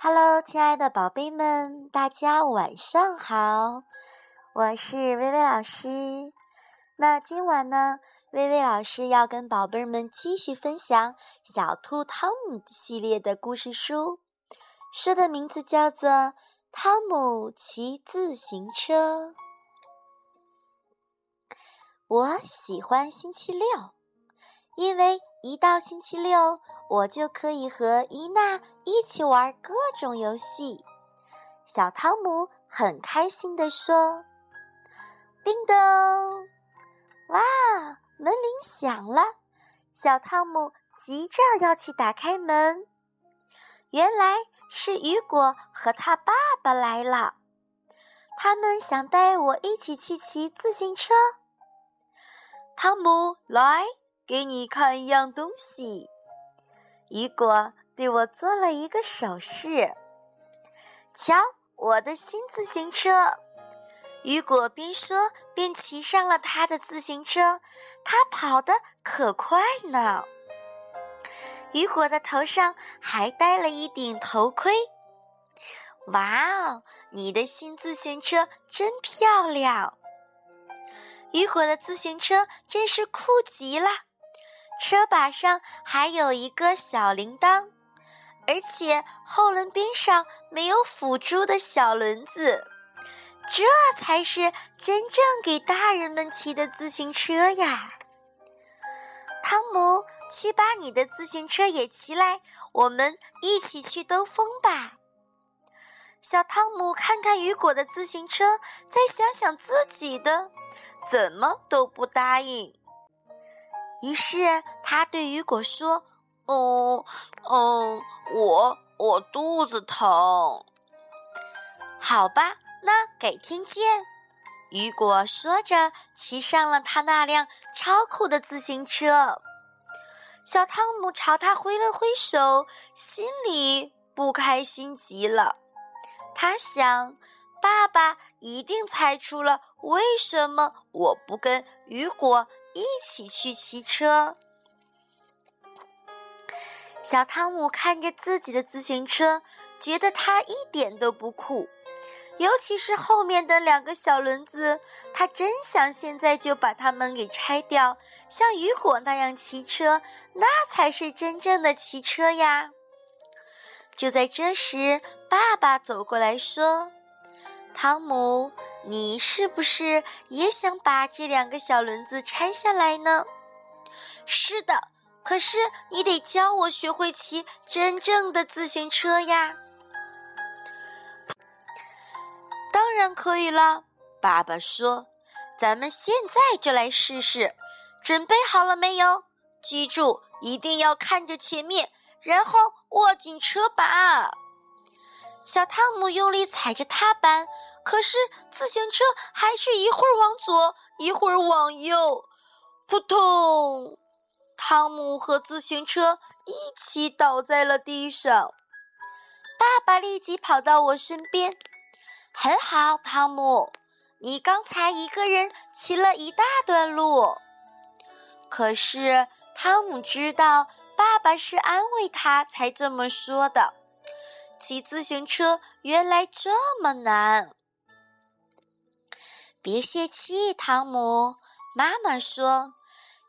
Hello，亲爱的宝贝们，大家晚上好，我是薇薇老师。那今晚呢，薇薇老师要跟宝贝们继续分享《小兔汤姆》系列的故事书，书的名字叫做《汤姆骑自行车》。我喜欢星期六，因为一到星期六。我就可以和伊娜一起玩各种游戏。小汤姆很开心地说：“叮咚！哇，门铃响了。”小汤姆急着要去打开门。原来是雨果和他爸爸来了，他们想带我一起去骑自行车。汤姆，来，给你看一样东西。雨果对我做了一个手势，瞧，我的新自行车。雨果边说边骑上了他的自行车，他跑得可快呢。雨果的头上还戴了一顶头盔。哇哦，你的新自行车真漂亮！雨果的自行车真是酷极了。车把上还有一个小铃铛，而且后轮边上没有辅助的小轮子，这才是真正给大人们骑的自行车呀！汤姆，去把你的自行车也骑来，我们一起去兜风吧。小汤姆看看雨果的自行车，再想想自己的，怎么都不答应。于是他对雨果说：“哦，嗯，我我肚子疼。好吧，那改天见。”雨果说着，骑上了他那辆超酷的自行车。小汤姆朝他挥了挥手，心里不开心极了。他想，爸爸一定猜出了为什么我不跟雨果。一起去骑车。小汤姆看着自己的自行车，觉得它一点都不酷，尤其是后面的两个小轮子，他真想现在就把它们给拆掉，像雨果那样骑车，那才是真正的骑车呀！就在这时，爸爸走过来说：“汤姆。”你是不是也想把这两个小轮子拆下来呢？是的，可是你得教我学会骑真正的自行车呀。当然可以了，爸爸说：“咱们现在就来试试。准备好了没有？记住，一定要看着前面，然后握紧车把。”小汤姆用力踩着踏板，可是自行车还是一会儿往左，一会儿往右，扑通！汤姆和自行车一起倒在了地上。爸爸立即跑到我身边：“很好，汤姆，你刚才一个人骑了一大段路。”可是汤姆知道，爸爸是安慰他才这么说的。骑自行车原来这么难，别泄气，汤姆。妈妈说：“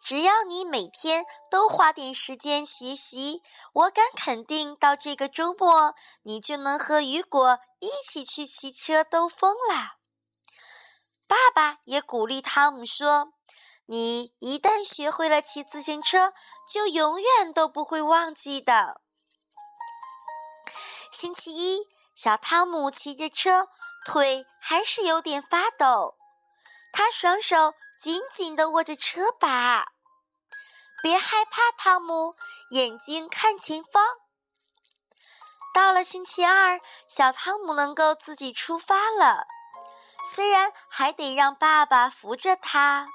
只要你每天都花点时间学习，我敢肯定，到这个周末你就能和雨果一起去骑车兜风啦。”爸爸也鼓励汤姆说：“你一旦学会了骑自行车，就永远都不会忘记的。”星期一，小汤姆骑着车，腿还是有点发抖。他双手紧紧地握着车把。别害怕，汤姆，眼睛看前方。到了星期二，小汤姆能够自己出发了，虽然还得让爸爸扶着他。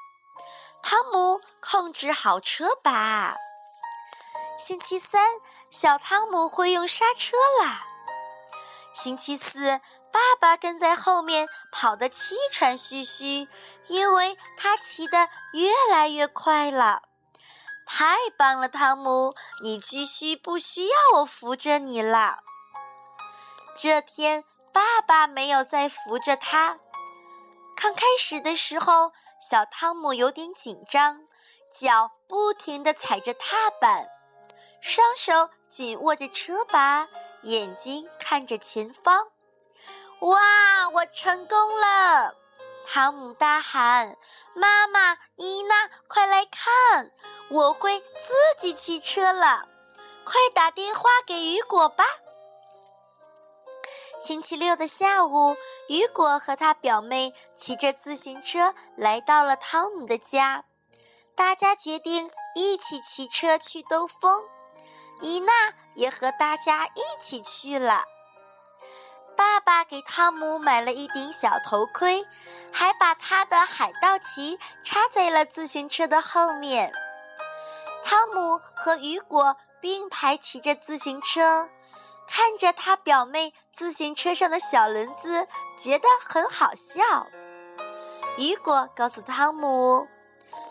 汤姆控制好车把。星期三。小汤姆会用刹车啦。星期四，爸爸跟在后面跑得气喘吁吁，因为他骑得越来越快了。太棒了，汤姆，你继续不需要我扶着你了。这天，爸爸没有再扶着他。刚开始的时候，小汤姆有点紧张，脚不停地踩着踏板，双手紧握着车把，眼睛看着前方。哇！我成功了！汤姆大喊：“妈妈，伊娜，快来看，我会自己骑车了！快打电话给雨果吧。”星期六的下午，雨果和他表妹骑着自行车来到了汤姆的家。大家决定一起骑车去兜风，伊娜也和大家一起去了。爸爸给汤姆买了一顶小头盔，还把他的海盗旗插在了自行车的后面。汤姆和雨果并排骑着自行车，看着他表妹自行车上的小轮子，觉得很好笑。雨果告诉汤姆，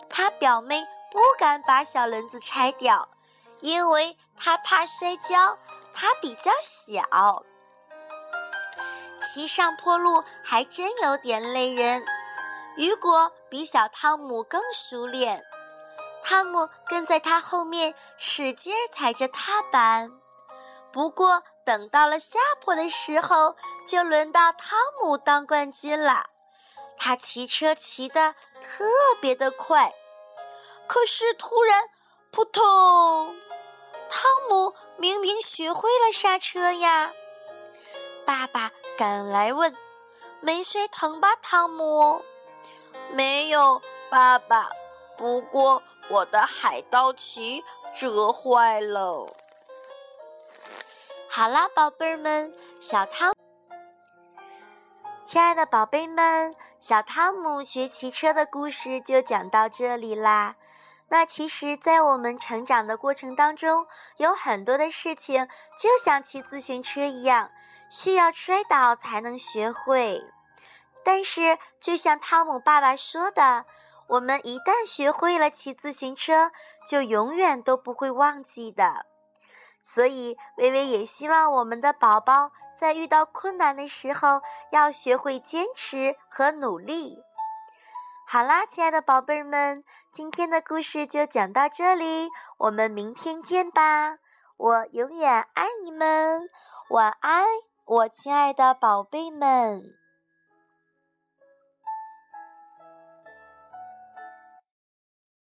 他表妹不敢把小轮子拆掉，因为他怕摔跤，他比较小。骑上坡路还真有点累人，雨果比小汤姆更熟练，汤姆跟在他后面使劲踩着踏板。不过等到了下坡的时候，就轮到汤姆当冠军了。他骑车骑得特别的快，可是突然扑通，汤姆明明学会了刹车呀，爸爸。赶来问：“没摔疼吧，汤姆？”“没有，爸爸。不过我的海盗旗折坏了。”好啦，宝贝儿们，小汤，亲爱的宝贝们，小汤姆学骑车的故事就讲到这里啦。那其实，在我们成长的过程当中，有很多的事情就像骑自行车一样。需要摔倒才能学会，但是就像汤姆爸爸说的，我们一旦学会了骑自行车，就永远都不会忘记的。所以，微微也希望我们的宝宝在遇到困难的时候，要学会坚持和努力。好啦，亲爱的宝贝们，今天的故事就讲到这里，我们明天见吧！我永远爱你们，晚安。我亲爱的宝贝们。